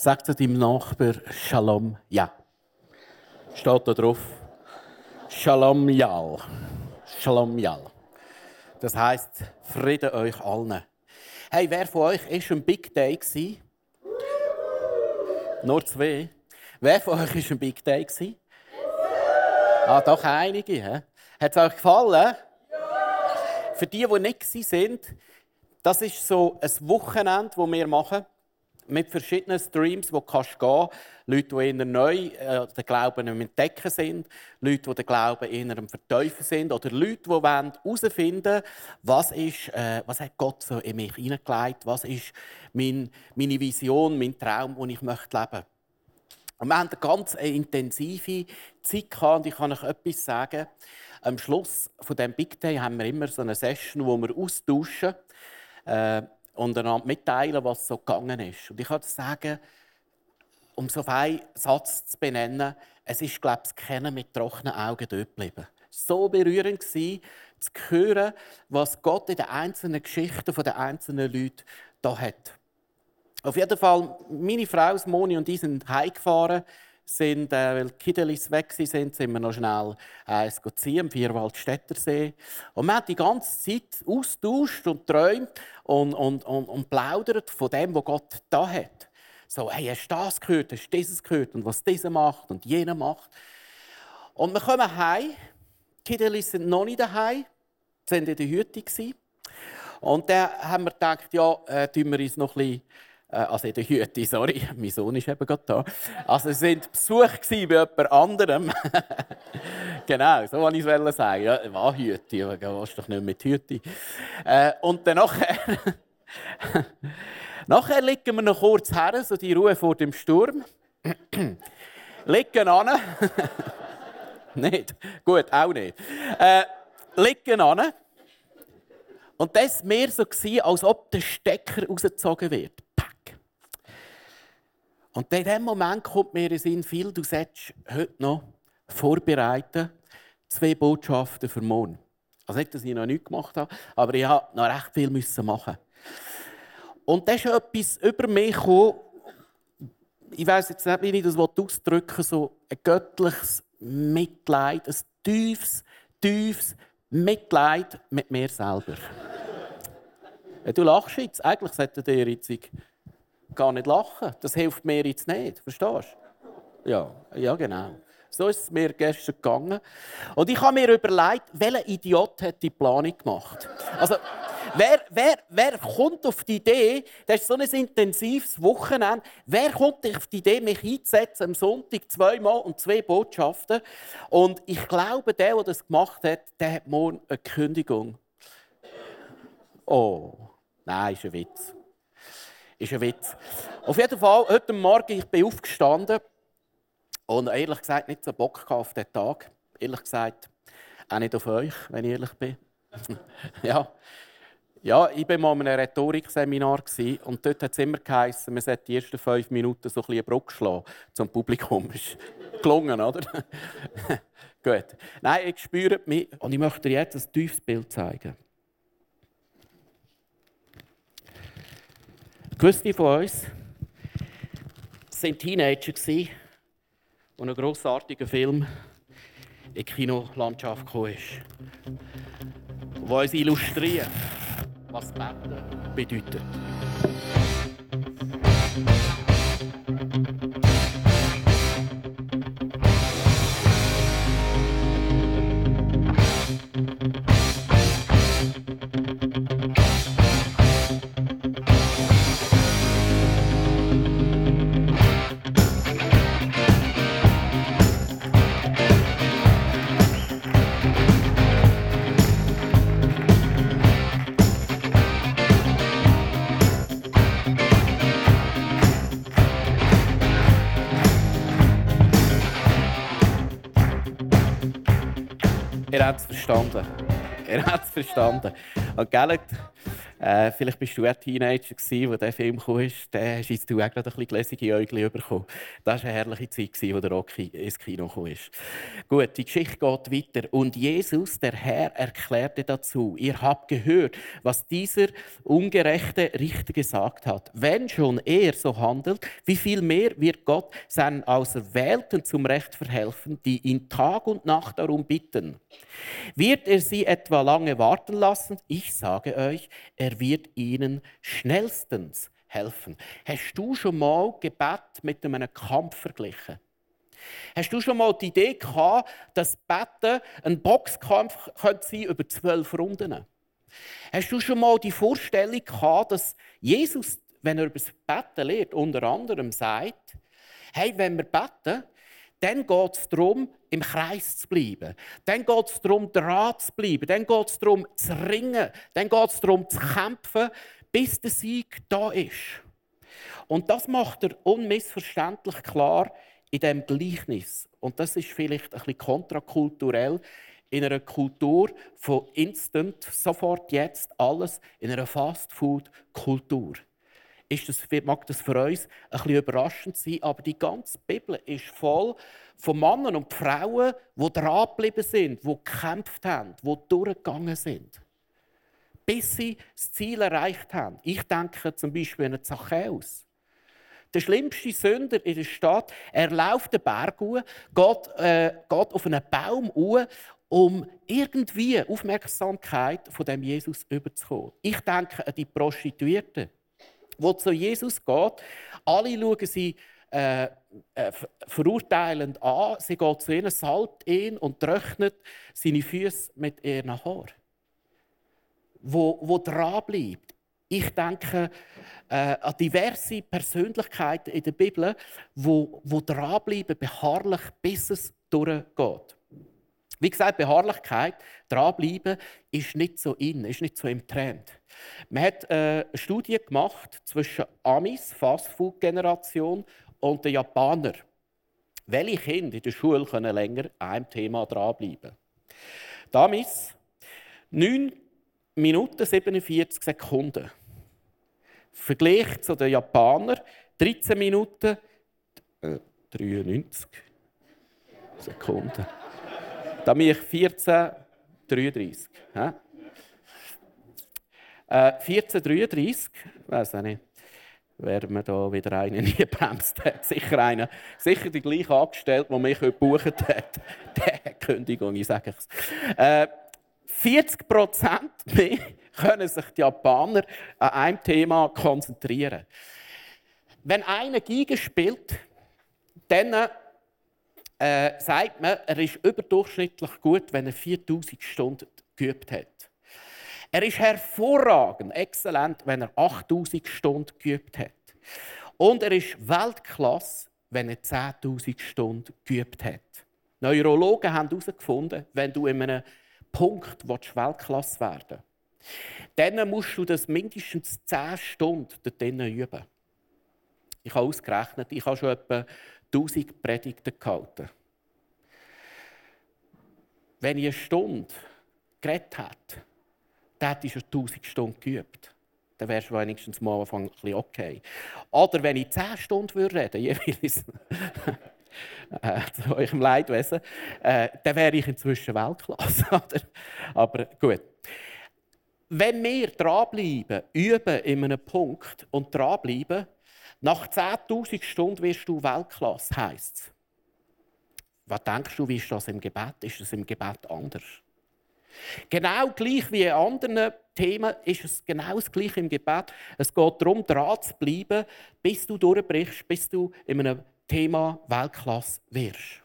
Sagt zu deinem Nachbar Shalom, ja. Steht da drauf. Shalom, Yal. Shalom, Yal. Das heißt Friede euch allen. Hey, wer von euch ist ein Big Day? Nur zwei. Wer von euch ist ein Big Day gewesen? Ah, doch einige. Hat es euch gefallen? Ja. Für die, die nicht sind, das ist so ein Wochenende, das wir machen mit verschiedenen Streams, wo du gehen kannst. Leute, die eher neu äh, den Glauben entdecken sind, Leute, die den Glauben eher am Verteufeln sind oder Leute, die herausfinden was, ist, äh, was hat Gott so in mich hineingelegt, was ist mein, meine Vision, mein Traum, den ich möchte leben möchte. Wir haben eine ganz intensive Zeit gehabt, und ich kann euch etwas sagen. Am Schluss von dem Big Day haben wir immer so eine Session, wo wir austauschen äh, und einander mitteilen, was so gegangen ist. Und ich kann sagen, um so einen Satz zu benennen, es ist, glaube ich, kennen mit trockenen Augen dort geblieben. So berührend war, zu hören, was Gott in den einzelnen Geschichten der einzelnen Leute da hat. Auf jeden Fall, meine Frau Moni und ich sind heimgefahren sind, äh, weil die Kiddelis weg sind, sind wir noch schnell äh, ziehen, am Vierwaldstättersee. Und wir haben die ganze Zeit austauscht und träumt und, und, und, und plaudert von dem, was Gott da hat. So, hey, hast du das gehört, hast du dieses gehört und was dieser macht und jener macht. Und wir kommen heim. Die Kiddelis sind noch nicht daheim, sie waren in der Hütte. Und dann haben wir gedacht, ja, äh, tun wir uns noch ein bisschen äh, also in der Hütte, sorry, mein Sohn ist eben gerade da. Also sie waren Besuch bei jemand anderem. genau, so wollte ich es sagen. Ja, war Hütte, aber du doch nicht mit Hütte. Äh, und dann nachher, nachher liegen wir noch kurz her, so die Ruhe vor dem Sturm. liegen an. nicht? Gut, auch nicht. Äh, liegen an. Und das war mehr so, als ob der Stecker rausgezogen wird. Und in dem Moment kommt mir in den Sinn, viel, du solltest heute noch vorbereiten, zwei Botschaften für morgen. Also nicht, dass ich noch nichts gemacht habe, aber ich musste noch recht viel machen. Und da ist etwas über mich gekommen, ich weiß jetzt nicht, wie ich das ausdrücken will, so ein göttliches Mitleid, ein tiefes, tiefes Mitleid mit mir selber. Du lachst jetzt, eigentlich sollte der jetzt gar nicht lachen. Das hilft mir jetzt nicht. Verstehst du? Ja, ja genau. So ist es mir gestern gegangen. Und ich habe mir überlegt, welcher Idiot hat die Planung gemacht? Also, wer, wer, wer kommt auf die Idee, das ist so ein intensives Wochenende, wer kommt auf die Idee, mich einzusetzen am Sonntag zweimal und zwei Botschaften? Und ich glaube, der, der das gemacht hat, der hat morgen eine Kündigung. Oh, nein, ist ein Witz ist ein Witz. Auf jeden Fall, heute Morgen ich bin aufgestanden und ehrlich gesagt nicht so Bock auf diesen Tag. Ehrlich gesagt, auch nicht auf euch, wenn ich ehrlich bin. ja. ja, ich war mal in einem Rhetorikseminar und dort hat es immer geheißen, man sollte die ersten fünf Minuten so ein bisschen Brücke schlagen zum Publikum. Ist gelungen, oder? Gut. Nein, ich spüre mich und ich möchte dir jetzt ein tiefes Bild zeigen. Gewisse von uns waren Teenager, die einen grossartigen Film in die Kinolandschaft kam. Der uns illustriert, was Beten bedeutet. Verstanden. Und gell, äh, vielleicht bist du ein Teenager, gewesen, wo der Film kam. Dann hast du auch gerade ein bisschen gläsige Äugel bekommen. Das war eine herrliche Zeit, wo der Rocky ins Kino kam. Gut, die Geschichte geht weiter. Und Jesus, der Herr, erklärte dazu: Ihr habt gehört, was dieser ungerechte Richter gesagt hat. Wenn schon er so handelt, wie viel mehr wird Gott seinen Auserwählten zum Recht verhelfen, die ihn Tag und Nacht darum bitten? Wird er sie etwa lange warten lassen? Ich sage euch, er wird ihnen schnellstens helfen. Hast du schon mal Gebet mit einem Kampf verglichen? Hast du schon mal die Idee gehabt, dass Betten ein Boxkampf könnte sein über zwölf Runden? Hast du schon mal die Vorstellung gehabt, dass Jesus, wenn er über das Betten lehrt, unter anderem sagt, hey, wenn wir beten, dann geht es darum, im Kreis zu bleiben. Dann geht es darum, dran zu bleiben. Dann geht es darum, zu ringen. Dann geht es darum, zu kämpfen, bis der Sieg da ist. Und das macht er unmissverständlich klar in dem Gleichnis. Und das ist vielleicht ein bisschen kontrakulturell in einer Kultur von Instant, sofort jetzt alles, in einer Fast-Food-Kultur ist das, mag das für uns ein bisschen überraschend sein, aber die ganze Bibel ist voll von Männern und Frauen, die dranbleiben sind, die gekämpft haben, die durchgegangen sind. Bis sie das Ziel erreicht haben. Ich denke zum Beispiel an Zachäus. Der schlimmste Sünder in der Stadt, er läuft den Berg hoch, geht, äh, geht auf einen Baum hoch, um irgendwie Aufmerksamkeit von dem Jesus überzukommen. Ich denke an die Prostituierten wo zu Jesus geht. Alle schauen sie äh, äh, verurteilend an. Sie geht zu ihnen, salbt ihn und trocknet seine Füße mit ihren Haaren. Wo, wo dranbleibt. Ich denke äh, an diverse Persönlichkeiten in der Bibel, wo, wo dranbleiben, beharrlich, bis es durchgeht. Wie gesagt, Beharrlichkeit, dranbleiben, ist nicht so in, ist nicht so im Trend. Man hat äh, eine Studie gemacht zwischen Amis, Fastfood-Generation, und den Japanern. Welche Kinder in der Schule können länger an einem Thema dranbleiben? Die Amis 9 Minuten 47 Sekunden. Vergleich zu den Japanern 13 Minuten äh, 93 Sekunden. Da bin ich 14, 33. Äh, 1433, weiß ich nicht, wer mir da wieder einen nie bremst hat. Sicher einer, sicher die gleiche Angestellte, die mich gebucht hat. Der Kündigung, ich sage es. Äh, 40 Prozent mehr können sich die Japaner an einem Thema konzentrieren. Wenn einer Giga spielt, dann äh, sagt man, er ist überdurchschnittlich gut, wenn er 4000 Stunden geübt hat. Er ist hervorragend, exzellent, wenn er 8000 Stunden geübt hat. Und er ist Weltklasse, wenn er 10.000 Stunden geübt hat. Neurologen haben herausgefunden, wenn du in einem Punkt Weltklasse werden willst, dann musst du das mindestens 10 Stunden dort üben. Ich habe ausgerechnet, ich habe schon etwa 1000 Predigten gehalten. Wenn ich eine Stunde geredet hätte, dann hätte ich schon 1000 Stunden geübt. Dann wärst du wenigstens mal am Anfang ein bisschen okay. Oder wenn ich 10 Stunden reden würde, jeweils äh, zu eurem Leidwesen, äh, dann wäre ich inzwischen Weltklasse. Aber gut. Wenn wir dranbleiben, üben in einem Punkt und dranbleiben, nach 10.000 Stunden wirst du Weltklasse, heisst es. Was denkst du, wie ist das im Gebet? Ist das im Gebet anders? Genau gleich wie in anderen Themen ist es genau das Gleiche im Gebet. Es geht darum, dran zu bleiben, bis du durchbrichst, bis du in einem Thema Weltklasse wirst.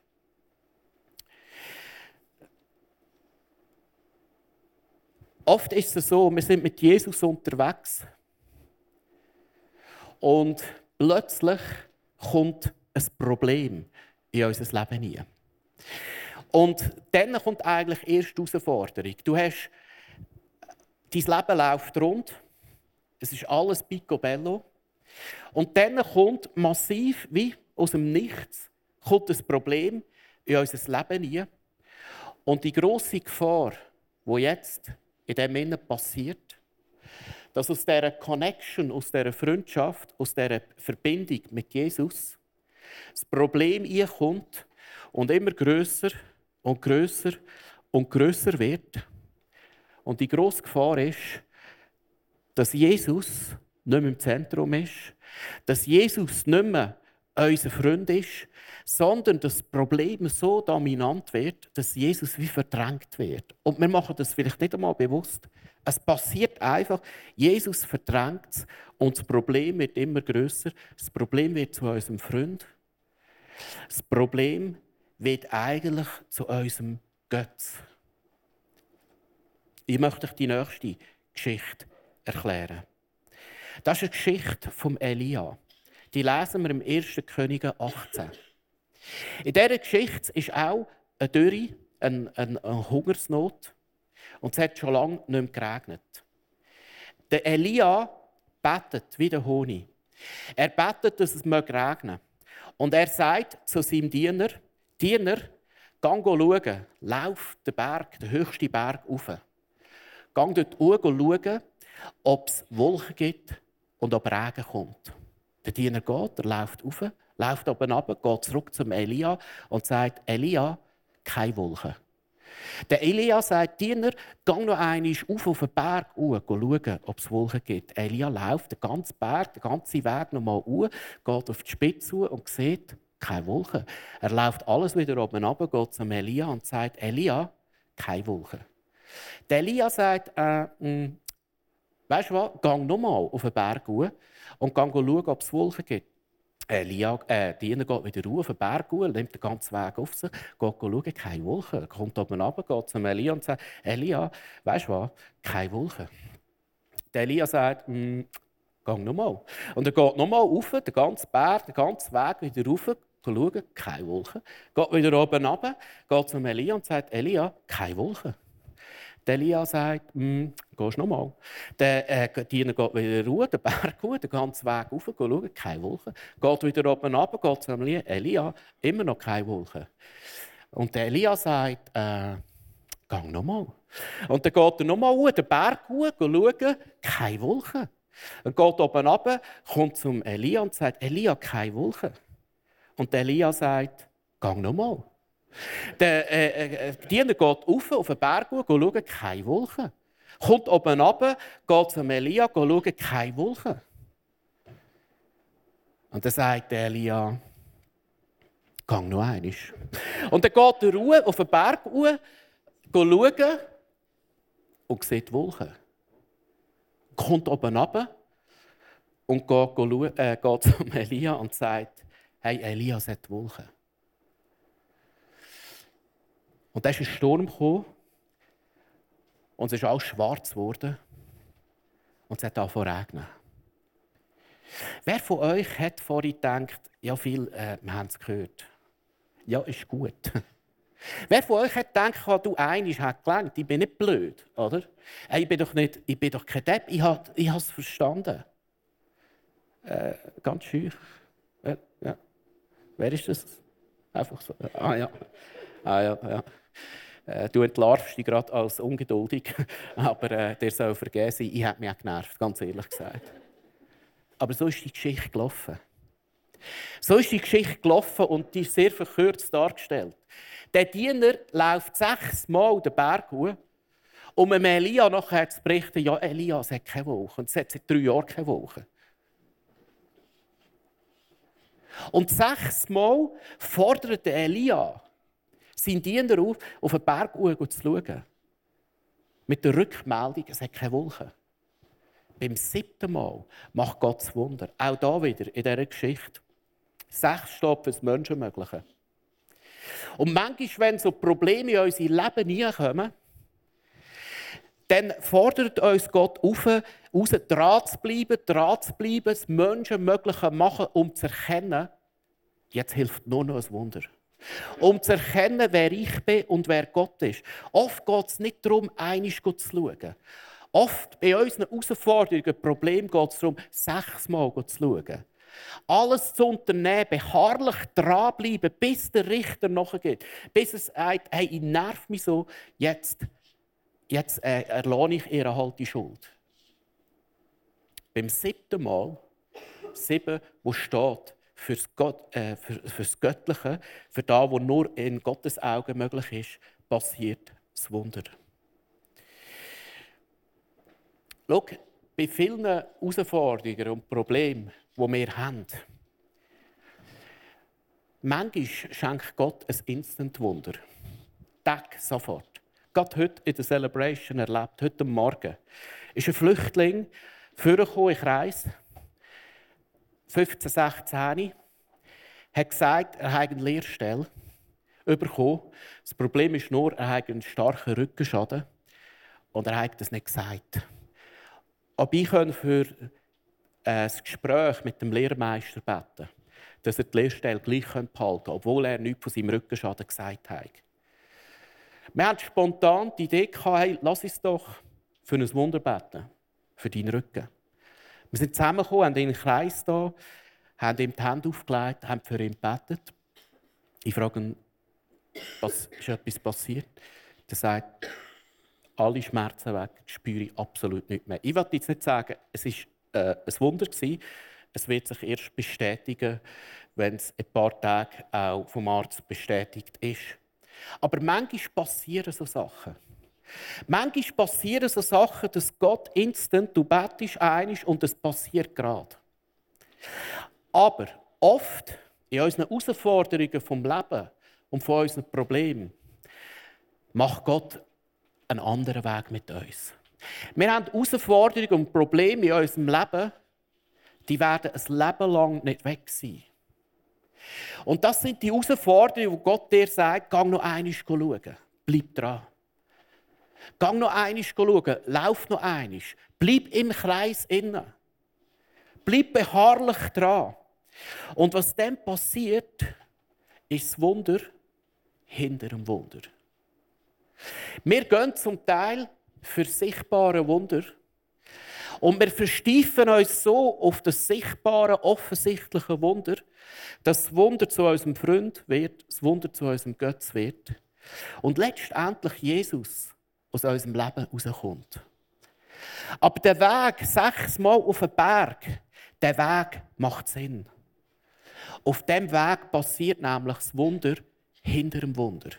Oft ist es so, wir sind mit Jesus unterwegs und plötzlich kommt ein Problem in unser Leben hinein. Und dann kommt eigentlich erst die Herausforderung. Du hast, dein Leben läuft rund, es ist alles picobello. Und dann kommt massiv, wie aus dem Nichts, kommt ein Problem in unser Leben hinein. Und die große Gefahr, wo jetzt in dem Innen passiert, dass aus dieser Connection, aus dieser Freundschaft, aus dieser Verbindung mit Jesus das Problem kommt und immer größer und größer und größer wird. Und die grosse Gefahr ist, dass Jesus nicht mehr im Zentrum ist, dass Jesus nicht mehr unser Freund ist, sondern dass das Problem so dominant wird, dass Jesus wie verdrängt wird. Und wir machen das vielleicht nicht einmal bewusst. Es passiert einfach, Jesus verdrängt es und das Problem wird immer größer. Das Problem wird zu unserem Freund. Das Problem wird eigentlich zu unserem Götz. Ich möchte euch die nächste Geschichte erklären. Das ist eine Geschichte vom Elia. Die lesen wir im 1. Könige 18. In dieser Geschichte ist auch eine Dürre, eine, eine, eine Hungersnot. Und es hat schon lange nicht mehr geregnet. Der Elia betet wie der Honig. Er betet, dass es regnen möge. Und er sagt zu seinem Diener, Diener, geh schauen, lauf den Berg, den höchsten Berg rauf. Geh dort hoch schauen, ob es Wolken gibt und ob Regen kommt. Der Diener geht, er läuft rauf, läuft oben runter, geht zurück zum Elia und sagt, Elia, keine Wolken. Der Elia sagt, Diener, geh noch einmal auf auf den Berg hoch, schauen, ob es Wolken gibt. Elia läuft den ganzen Berg, den ganzen Weg noch mal hoch, geht auf die Spitze zu und sieht, keine Wolken. Er läuft alles wieder oben runter, geht zum Elia und sagt, Elia, keine Wolken. Der Elia sagt, äh, mh, du was, geh nochmal auf den Berg hoch und geh schauen, ob es Wolken gibt. Elia, äh, Diener geht wieder auf den Berg hoch, nimmt den ganzen Weg auf sich, geht schauen, keine Wolken. Kommt oben runter, geht zum Elia und sagt, Elia, weißt du was, keine Wolken. Der Elia sagt, hm, geh nochmal. Und er geht nochmal auf, den ganzen Berg, den ganzen Weg wieder rauf, schauen, keine Wolken. Geht wieder oben runter, geht zum Elia und sagt, Elia, keine Wolken. Der Elia sagt, hm, gehst noch mal. Der äh, Diener geht wieder ruhen, den Berg hoch, den ganzen Weg rauf, schauen, keine Wolken. Geht wieder oben runter, geht zum Elia, Elia, immer noch keine Wolken. Und der Elia sagt, äh, geh noch mal. Und dann geht er noch mal hoch, den Berg hoch, schauen, keine Wolken. Er geht oben runter, kommt zum Elia und sagt, Elia, keine Wolken. Und der Elia sagt, geh noch mal. Der äh, äh, Diener geht auf, auf den Berg und schaut, keine Wolken. Kommt oben runter, geht zum Elia, schaut, keine Wolken. Und dann sagt Elia, geh noch einmal. Und dann geht er ruhe auf den Berg schauen und sieht Wolken. Kommt oben runter und geht, äh, geht zum Elia und sagt, hey, Elia, es hat Wolken. Und dann ist ein Sturm gekommen und es ist alles schwarz geworden und es hat angefangen zu regnen. Wer von euch hat vorhin gedacht, ja, viel, äh, wir haben es gehört. Ja, ist gut. Wer von euch hat gedacht, oh, du einisch hat gelangt, ich bin nicht blöd, oder? Ich bin doch, nicht, ich bin doch kein Depp, ich habe ich es verstanden. Äh, ganz schön. Äh, ja. Wer ist das? Einfach so. Ah ja. Ah ja, ja. Äh, du entlarvst dich gerade als ungeduldig, aber äh, der soll vergessen, ich habe mich auch genervt, ganz ehrlich gesagt. Aber so ist die Geschichte gelaufen. So ist die Geschichte gelaufen und die ist sehr verkürzt dargestellt. Der Diener läuft sechsmal den Berg hoch, um Elia nachher zu berichten, ja, Elia, es hat keine Woche. Und es hat seit drei Jahren keine Woche. Und sechsmal fordert Elia seinen Diener auf, auf den Berg zu schauen. Mit der Rückmeldung, es hat keine Wolken. Beim siebten Mal macht Gott das Wunder. Auch da wieder in dieser Geschichte. Sechs steht für das Menschenmögliche. Und manchmal, wenn so Probleme in unser Leben kommen, dann fordert uns Gott auf, raus dran zu bleiben, dran zu bleiben, das Menschenmögliche machen, um zu erkennen, jetzt hilft nur noch ein Wunder. Um zu erkennen, wer ich bin und wer Gott ist. Oft geht es nicht darum, einig zu schauen. Oft bei unseren Herausforderungen, Problemen geht es darum, sechsmal zu schauen. Alles zu unternehmen, beharrlich dranbleiben, bis der Richter nachgeht. Bis es sagt, hey, ich nerv mich so, jetzt, jetzt äh, erlohne ich ihr halt die Schuld. Beim siebten Mal, sieben, wo steht, fürs, Gott, äh, für, fürs Göttliche, für das, was nur in Gottes Augen möglich ist, passiert das Wunder. Schau, bei vielen Herausforderungen und Problemen, die wir haben, manchmal schenkt Gott ein Instant-Wunder. Tag, sofort. Gerade heute in der Celebration erlebt, heute Morgen, ist ein Flüchtling vorgekommen in Kreis, 15, 16, hat gesagt, er habe eine Lehrstelle bekommen. Das Problem ist nur, er hat einen starken Rückenschaden und er hat das nicht gesagt. Aber ich kann für ein Gespräch mit dem Lehrmeister beten, dass er die Lehrstelle gleich behalten kann, obwohl er nichts von seinem Rückenschaden gesagt hat. Wir hatten spontan die Idee, hey, lass uns doch für ein Wunder beten, für deinen Rücken. Wir sind zusammengekommen, haben ihn in den Kreis da, haben ihm die Hände aufgelegt, haben für ihn gebetet. Ich frage ihn, was ist etwas passiert? Er sagt, alle Schmerzen weg, spüre ich absolut nicht mehr. Ich will jetzt nicht sagen, es war äh, ein Wunder gewesen. Es wird sich erst bestätigen, wenn es ein paar Tage auch vom Arzt bestätigt ist. Aber manchmal passieren so Sachen. Manchmal passieren so Sachen, dass Gott instant, du betest einig und es passiert gerade. Aber oft in unseren Herausforderungen vom Leben und von unseren Problemen macht Gott einen anderen Weg mit uns. Wir haben Herausforderungen und Probleme in unserem Leben, die werden ein Leben lang nicht weg sein. Und das sind die Herausforderungen, wo Gott dir sagt, geh noch einmal schauen. Bleib dran. Geh noch einmal schauen. Lauf noch einmal. Bleib im Kreis innen. Bleib beharrlich dran. Und was dann passiert, ist das Wunder hinter dem Wunder. Wir gehen zum Teil für sichtbare Wunder und wir versteifen uns so auf das sichtbare, offensichtliche Wunder, dass das Wunder zu unserem Freund wird, das Wunder zu unserem Götz wird und letztendlich Jesus aus unserem Leben rauskommt. Aber der Weg sechsmal auf den Berg, der Weg macht Sinn. Auf dem Weg passiert nämlich das Wunder hinter dem Wunder.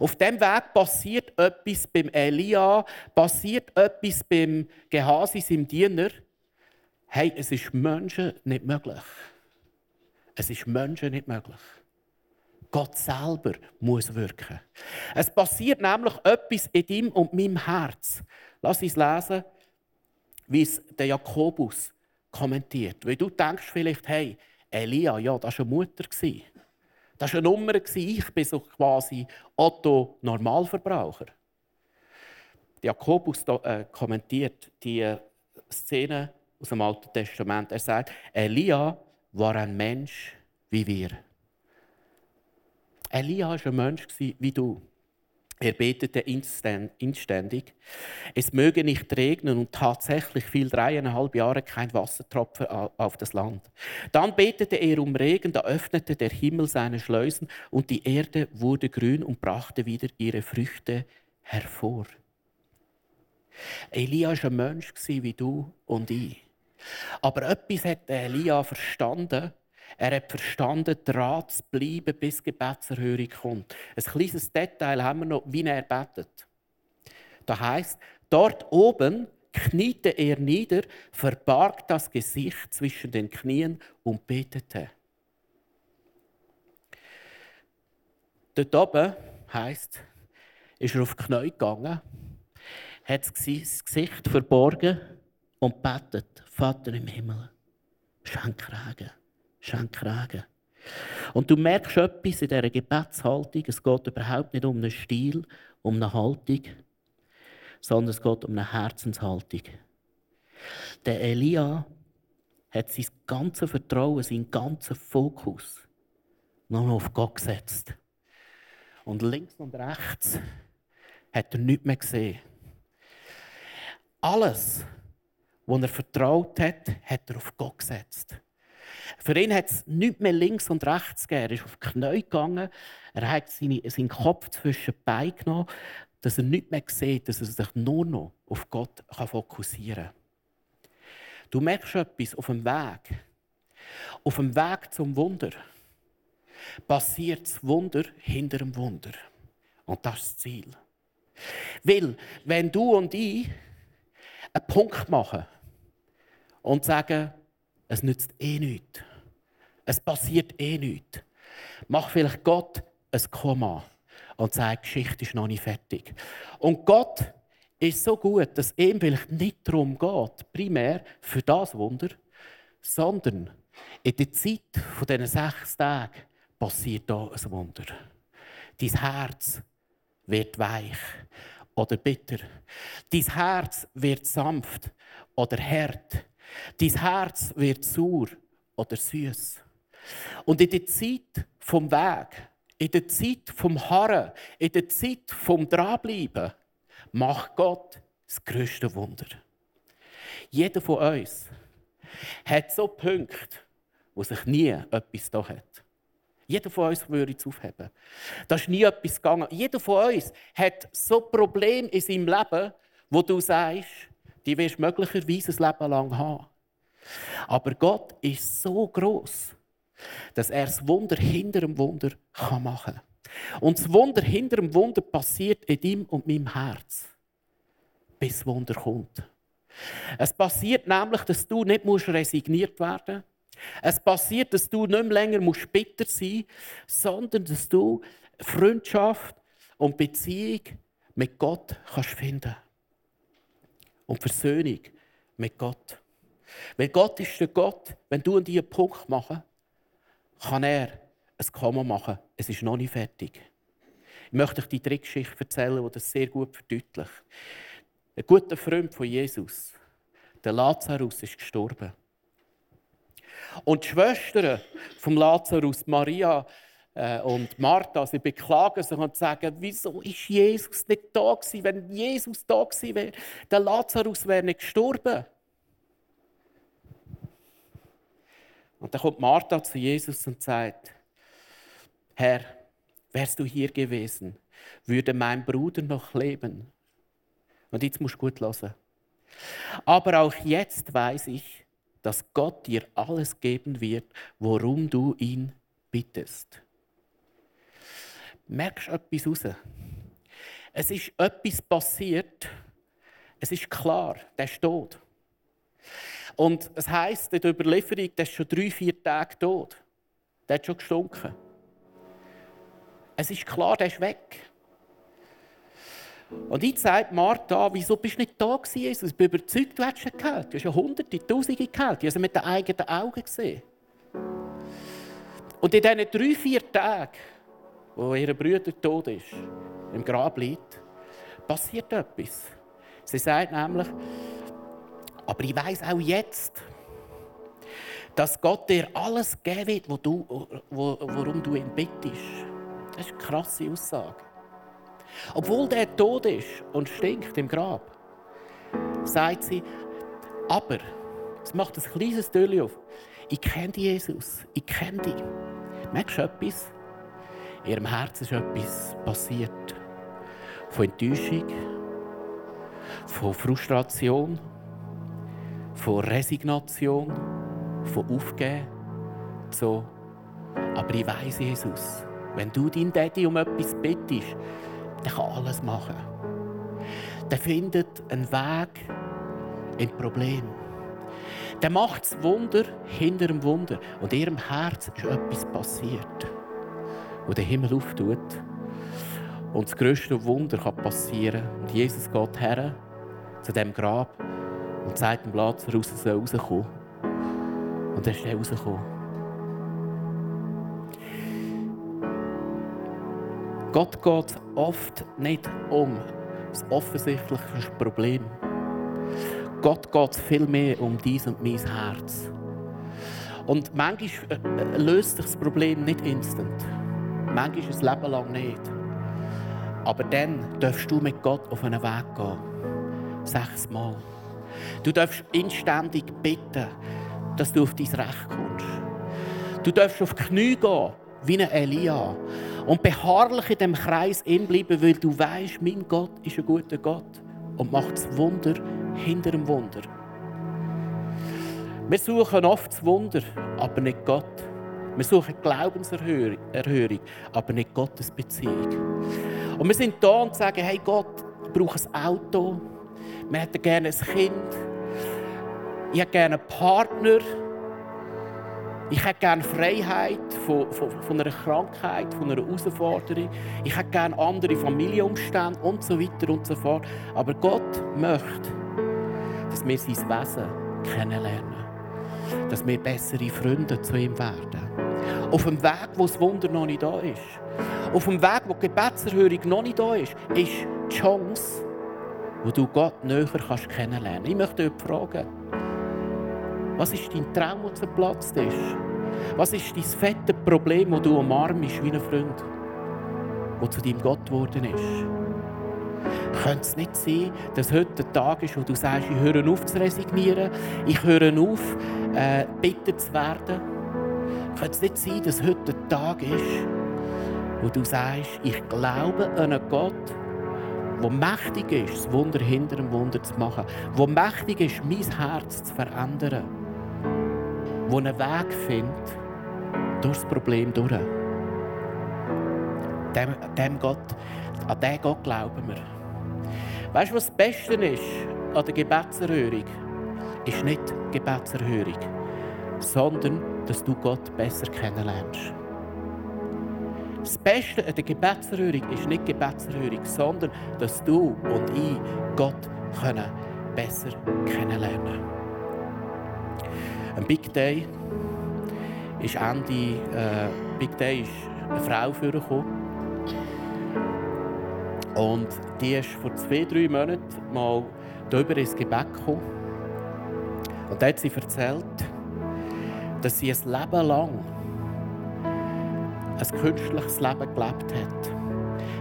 Auf dem Weg passiert etwas beim Elia, passiert etwas beim Gehasi, seinem Diener. Hey, es ist Menschen nicht möglich. Es ist Menschen nicht möglich. Gott selber muss wirken. Es passiert nämlich etwas in deinem und meinem Herz. Lass uns lesen, wie es der Jakobus kommentiert. Weil du denkst vielleicht, hey, Elia, ja, das war eine Mutter. Das war eine Nummer. Ich bin so quasi Otto Normalverbraucher. Jakobus äh, kommentiert die Szene aus dem Alten Testament. Er sagt, Elia war ein Mensch wie wir. Elia war ein Mensch wie du. Er betete inständig. Es möge nicht regnen und tatsächlich fiel dreieinhalb Jahre kein Wassertropfen auf das Land. Dann betete er um Regen, da öffnete der Himmel seine Schleusen und die Erde wurde grün und brachte wieder ihre Früchte hervor. Elia war ein Mensch wie du und ich. Aber etwas hat Elia verstanden er hat verstanden, dran zu bleiben, bis Gebetserhörung kommt. Ein kleines Detail haben wir noch, wie er betet. Das heißt, dort oben kniete er nieder, verbarg das Gesicht zwischen den Knien und betete. Dort oben heisst, ist er auf die Knie gegangen, hat das Gesicht verborgen und betet: Vater im Himmel, schenk Regen schenk Regen. Und du merkst etwas in dieser Gebetshaltung. Es geht überhaupt nicht um einen Stil, um eine Haltung, sondern es geht um eine Herzenshaltung. Der Elia hat sein ganzes Vertrauen, seinen ganzen Fokus nur noch auf Gott gesetzt. Und links und rechts hat er nichts mehr gesehen. Alles, was er vertraut hat, hat er auf Gott gesetzt. Für ihn hat es nichts mehr links und rechts gegeben. Er ist auf die Knie gegangen. Er hat seine, seinen Kopf zwischen die Beine genommen, dass er nicht mehr sieht, dass er sich nur noch auf Gott fokussieren kann. Du merkst etwas auf dem Weg. Auf dem Weg zum Wunder passiert das Wunder hinter dem Wunder. Und das ist das Ziel. Weil, wenn du und ich einen Punkt machen und sagen, es nützt eh nichts, es passiert eh nichts, mach vielleicht Gott ein Komma und sagt, die Geschichte ist noch nicht fertig. Und Gott ist so gut, dass ihm vielleicht nicht darum geht, primär für das Wunder, sondern in der Zeit von diesen sechs Tagen passiert da ein Wunder. Dein Herz wird weich oder bitter. Dein Herz wird sanft oder hart. Dein Herz wird sauer oder süß. Und in der Zeit vom Weg, in der Zeit vom Harren, in der Zeit vom Dranbleiben, macht Gott das größte Wunder. Jeder von uns hat so Punkte, wo sich nie etwas da hat. Jeder von uns würde es aufheben. Da ist nie etwas gegangen. Jeder von uns hat so Probleme in seinem Leben, wo du sagst, die wirst du möglicherweise ein Leben lang haben. Aber Gott ist so groß, dass er das Wunder hinter dem Wunder machen kann. Und das Wunder hinter dem Wunder passiert in deinem und meinem Herz, bis das Wunder kommt. Es passiert nämlich, dass du nicht resigniert werden musst, es passiert, dass du nicht mehr länger bitter sein musst, sondern dass du Freundschaft und Beziehung mit Gott kannst finden Und Versöhnung mit Gott. Weil Gott ist der Gott, wenn du an dir einen Punkt machen, kann er ein Komma machen. Es ist noch nicht fertig. Ich möchte euch die Trickgeschichte erzählen, die das sehr gut verdeutlicht. Ein guter Freund von Jesus, der Lazarus, ist gestorben. Und die Schwestern vom Lazarus, Maria und Martha, sie beklagen sich und sagen, wieso ist Jesus nicht da gewesen? Wenn Jesus da gewesen wäre, der Lazarus wäre nicht gestorben. Und dann kommt Martha zu Jesus und sagt, Herr, wärst du hier gewesen, würde mein Bruder noch leben. Und jetzt musst du gut hören. Aber auch jetzt weiß ich, dass Gott dir alles geben wird, worum du ihn bittest. Merkst du etwas raus? Es ist etwas passiert. Es ist klar, der ist tot. Und es heisst in der Überlieferung, der ist schon drei, vier Tage tot. Der hat schon gestunken. Es ist klar, der ist weg. Und ich sage Martha, wieso bist du nicht da gewesen, Jesus? Ich bin überzeugt, du hättest ihn gehört. Du hast ja hunderte, tausende gehört. Die haben sie mit den eigenen Augen gesehen. Und in diesen drei, vier Tagen, wo ihr Bruder tot ist, im Grab liegt, passiert etwas. Sie sagt nämlich, aber ich weiß auch jetzt, dass Gott dir alles geben wird, wo du, wo, worum du ihn bittest. Das ist eine krasse Aussage. Obwohl der tot ist und stinkt im Grab, sagt sie, aber, es macht ein kleines Türchen auf, ich kenne Jesus, ich kenne dich. Merkst du etwas? Ihrem Herzen ist etwas passiert. Von Enttäuschung, von Frustration, von Resignation, von Aufgeben. So. Aber ich weiß, Jesus, wenn du deinen Daddy um etwas bittest, der kann alles machen. Der findet einen Weg in Problem. Der macht das Wunder hinter dem Wunder. Und ihrem Herz ist etwas passiert, wo der Himmel auftut. Und das größte Wunder kann passieren. Und Jesus geht her zu dem Grab und sagt dem Lazarus, er soll rauskommen. Und er ist rausgekommen. Gott geht oft nicht um das offensichtliche Problem. Gott geht viel mehr um dies und mein Herz. Und manchmal äh, löst sich das Problem nicht instant. Manchmal ein Leben lang nicht. Aber dann darfst du mit Gott auf einen Weg gehen. Sechsmal. Du darfst inständig bitten, dass du auf dein Recht kommst. Du darfst auf Knie gehen, wie ein Elia. Und beharrlich in dem Kreis bleiben, weil du weißt, mein Gott ist ein guter Gott und macht das Wunder hinter dem Wunder. Wir suchen oft das Wunder, aber nicht Gott. Wir suchen Glaubenserhörung, aber nicht Gottes Beziehung. Und wir sind da und sagen, hey Gott, ich brauche ein Auto, wir hätten gerne ein Kind, ich hätte gerne einen Partner, ich hätte gerne Freiheit von, von, von, einer Krankheit, von einer Herausforderung. Ich hätte gerne andere Familienumstände und so weiter und so fort. Aber Gott möchte, dass wir sein Wesen kennenlernen. Dass wir bessere Freunde zu ihm werden. Auf dem Weg, wo das Wunder noch nicht da ist. Auf dem Weg, wo die Gebetserhörung noch nicht da ist, ist die Chance, wo du Gott näher kannst kennenlernen. Ich möchte dich fragen, was ist dein Traum, der zerplatzt ist? Was ist dein fette Problem, das du umarmst wie ein Freund, der zu deinem Gott geworden ist? Könnte es nicht sein, dass heute der Tag ist, wo du sagst, ich höre auf zu resignieren, ich höre auf, äh, bitten zu werden? Könnte es nicht sein, dass heute der Tag ist, wo du sagst, ich glaube an einen Gott, der mächtig ist, das Wunder hinter dem Wunder zu machen, der mächtig ist, mein Herz zu verändern, der einen Weg findet, durch das Problem durch. Dem, dem Gott, an diesen Gott glauben wir. Weißt du, was das Beste ist an der Gebetserhörung? Ist nicht Gebetserhörung, sondern dass du Gott besser kennenlernst. Das Beste an der Gebetserhörung ist nicht Gebetserhörung, sondern dass du und ich Gott können besser kennenlernen. Ein Big Day ist Ende äh, Big Day ist eine Frau vorgekommen. Und die ist vor zwei, drei Monaten mal darüber ins Gebet gekommen. Und da hat sie erzählt, dass sie ein Leben lang ein künstliches Leben gelebt hat.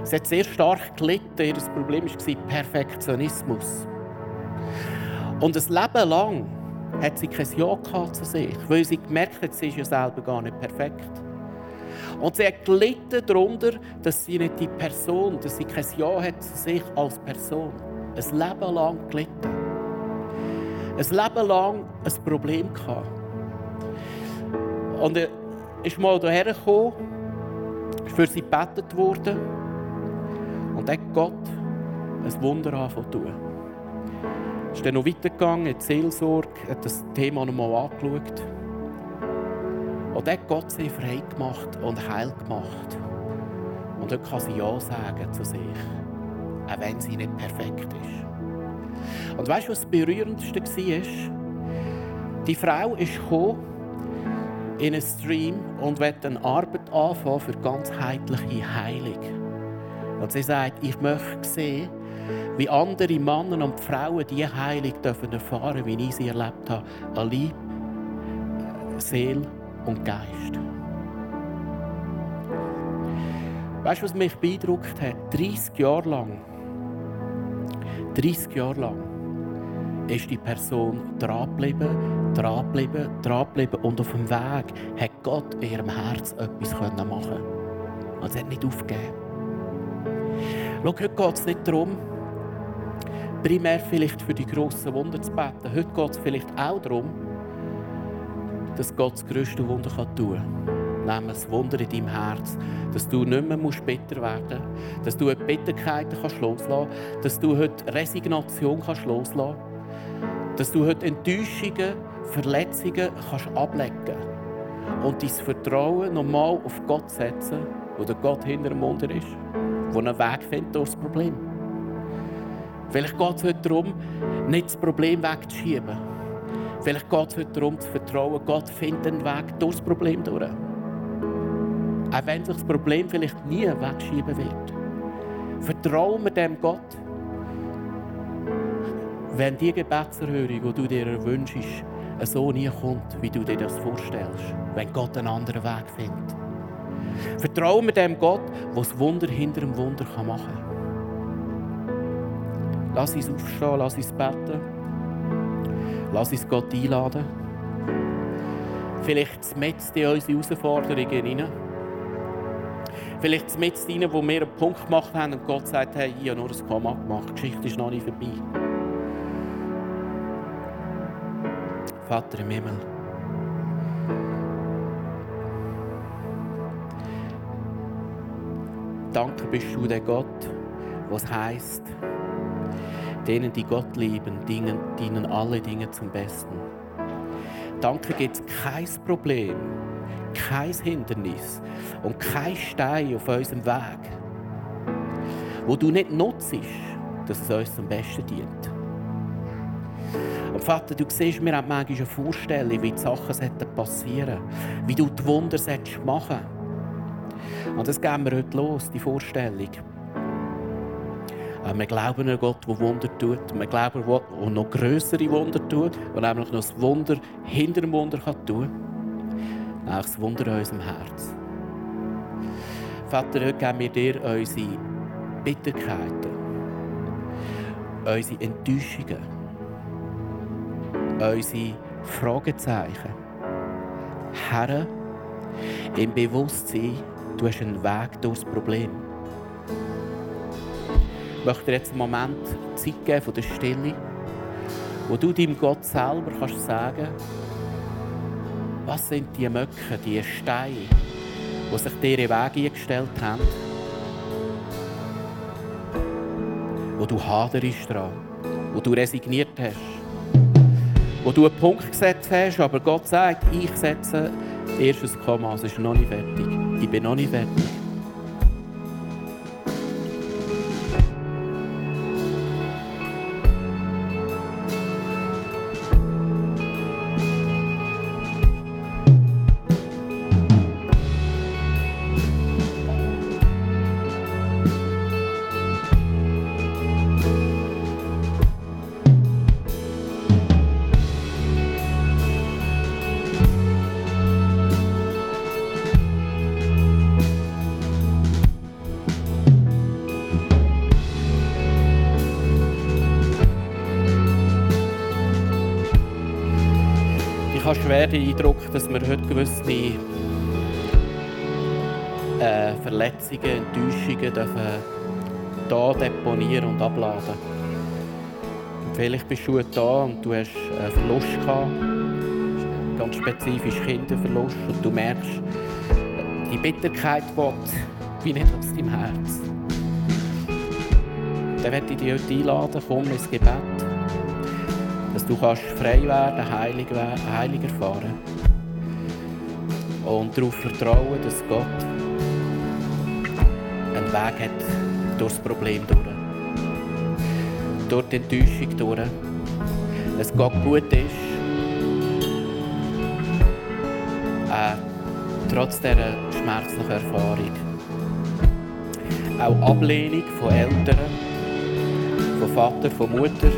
Sie hat sehr stark gelitten. Ihr Problem war Perfektionismus. Und ein Leben lang hat sie kein Ja zu sich, weil sie gemerkt hat, sie ist ja selber gar nicht perfekt. Und sie hat gelitten darunter, dass sie nicht die Person, dass sie kein Ja hat zu sich als Person. Ein Leben lang gelitten. Ein Leben lang ein Problem gehabt. Und er ist mal hierher gekommen, ist für sie gebetet worden und hat Gott ein Wunder angefangen zu. Ist dann noch weitergegangen in die Seelsorge, hat das Thema noch mal angeschaut. Und dann hat Gott sie frei gemacht und heil gemacht. Und dann kann sie Ja sagen zu sich, auch wenn sie nicht perfekt ist. Und weißt du, was das Berührendste war? Die Frau ist gekommen in einen Stream und eine Arbeit anfangen für ganzheitliche Heilung. Und sie sagt, ich möchte sehen, wie andere Männer und Frauen diese Heilung dürfen erfahren, wie ich sie erlebt habe, an Leib, Seele und Geist. Weißt du, was mich beeindruckt hat? 30 Jahre lang, 30 Jahre lang ist die Person dranbleiben, dranbleiben, dranbleiben und auf dem Weg hat Gott in ihrem Herz etwas machen Und sie hat nicht aufgegeben. Schau, heute geht es nicht darum, primär vielleicht für die grossen Wunder zu beten. Heute geht es vielleicht auch darum, dass Gott das grösste Wunder tun kann. Nämlich das Wunder in deinem Herz. Dass du nicht mehr bitter werden musst. Dass du heute Bitterkeiten loslassen kannst. Dass du heute Resignation loslassen kannst dass du heute Enttäuschungen, Verletzungen kannst ablegen und dein Vertrauen nochmal auf Gott setzen, wo der Gott hinter dem Wunder ist, wo einen Weg findet das Problem. Vielleicht geht es heute darum, nicht das Problem wegzuschieben. Vielleicht geht es heute darum, zu vertrauen, Gott findet einen Weg durch das Problem durch. Auch wenn sich das Problem vielleicht nie wegschieben wird. Vertrauen wir dem Gott, wenn die Gebetserhörung, die du dir wünschst, so nie kommt, wie du dir das vorstellst, wenn Gott einen anderen Weg findet. Vertraue mir dem Gott, der das Wunder hinter dem Wunder machen kann. Lass uns aufstehen, lass uns beten. Lass uns Gott einladen. Vielleicht mit in unsere Herausforderungen hinein. Vielleicht mit hinein, wo wir einen Punkt gemacht haben und Gott sagt, hey, ich habe nur ein Komma gemacht, die Geschichte ist noch nicht vorbei. Vater im Himmel, danke bist du der Gott, was heißt, denen, die Gott lieben, dienen, dienen alle Dinge zum Besten. Danke gibt es kein Problem, kein Hindernis und kein Stein auf unserem Weg, wo du nicht nutzt, dass es uns zum Besten dient. Und Vater, du siehst, wir haben manchmal eine Vorstellung, wie die Sachen passieren sollten, wie du die Wunder machen solltest. Und das geben wir heute los, die Vorstellung. Wir glauben an Gott, der Wunder tut. Wir glauben, der noch größere Wunder tut, der nämlich noch das Wunder hinter dem Wunder kann tun kann. Nämlich das Wunder in unserem Herz. Vater, heute geben wir dir unsere Bitterkeiten, unsere Enttäuschungen, unsere Fragezeichen. Herr, im Bewusstsein, du hast einen Weg durchs Problem. Ich möchte dir jetzt einen Moment Zeit geben von der Stille, wo du deinem Gott selber kannst sagen was sind die Möcke, die Steine, die sich dir in Weg eingestellt haben, wo du haderst dran, wo du resigniert hast, wo du einen Punkt gesetzt hast, aber Gott sagt, ich setze erstes Komma, es ist noch nicht fertig. Ich bin noch nicht fertig. Schwer den Eindruck, dass wir heute gewisse äh, Verletzungen, Enttäuschungen dürfen hier deponieren und abladen. Und vielleicht bist du da und du hast einen Verlust gehabt, ganz spezifisch Kinderverlust, und du merkst, die Bitterkeit will wie nicht aus deinem Herz. Dann werde ich dich heute einladen, komm ins Gebet dass du kannst frei werden, heilig, heilig erfahren und darauf vertrauen, dass Gott einen Weg hat durch das Problem durch. Durch die Enttäuschung durch. Dass Gott gut ist. Äh, trotz dieser schmerzlichen Erfahrung. Auch Ablehnung von Eltern, von Vater, von Mutter.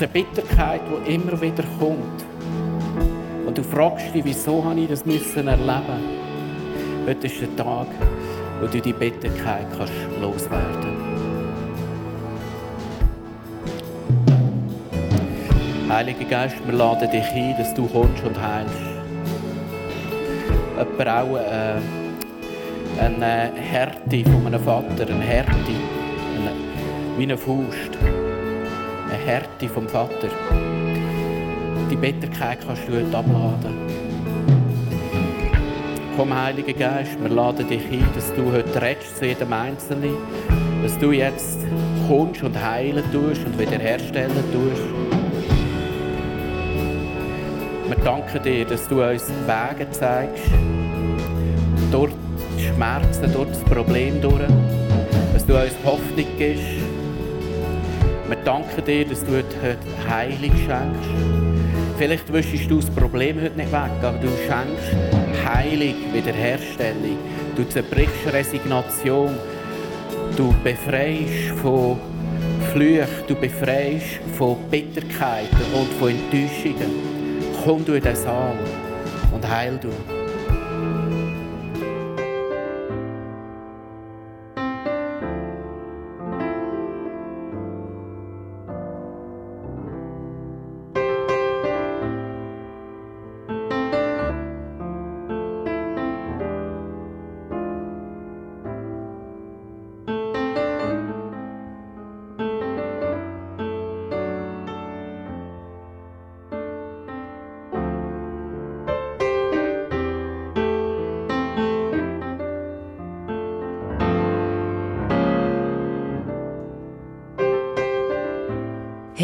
Eine Bitterkeit, die immer wieder kommt. Und du fragst dich, wieso habe ich das müssen erleben Heute ist der Tag, wo du die Bitterkeit kannst loswerden Heiliger Geist, wir laden dich ein, dass du kommst und heilst. Jemand auch äh, eine Härte von einem Vater, eine Härte, eine, wie eine Faust Härte vom Vater. Die Bitterkeit kannst du heute abladen. Komm, Heiliger Geist, wir laden dich ein, dass du heute redest zu jedem Einzelnen, dass du jetzt kommst und heilen tust und wiederherstellen tust. Wir danken dir, dass du uns Wege zeigst, durch die Schmerzen, durch das Problem durch, dass du uns Hoffnung gibst, wir danken dir, dass du heute Heilung schenkst. Vielleicht wischst du das Problem heute nicht weg, aber du schenkst Heilung, Wiederherstellung. Du zerbrichst Resignation. Du befreist von Flüchen, du befreist von Bitterkeiten und von Enttäuschungen. Komm du in den Saal und heil du.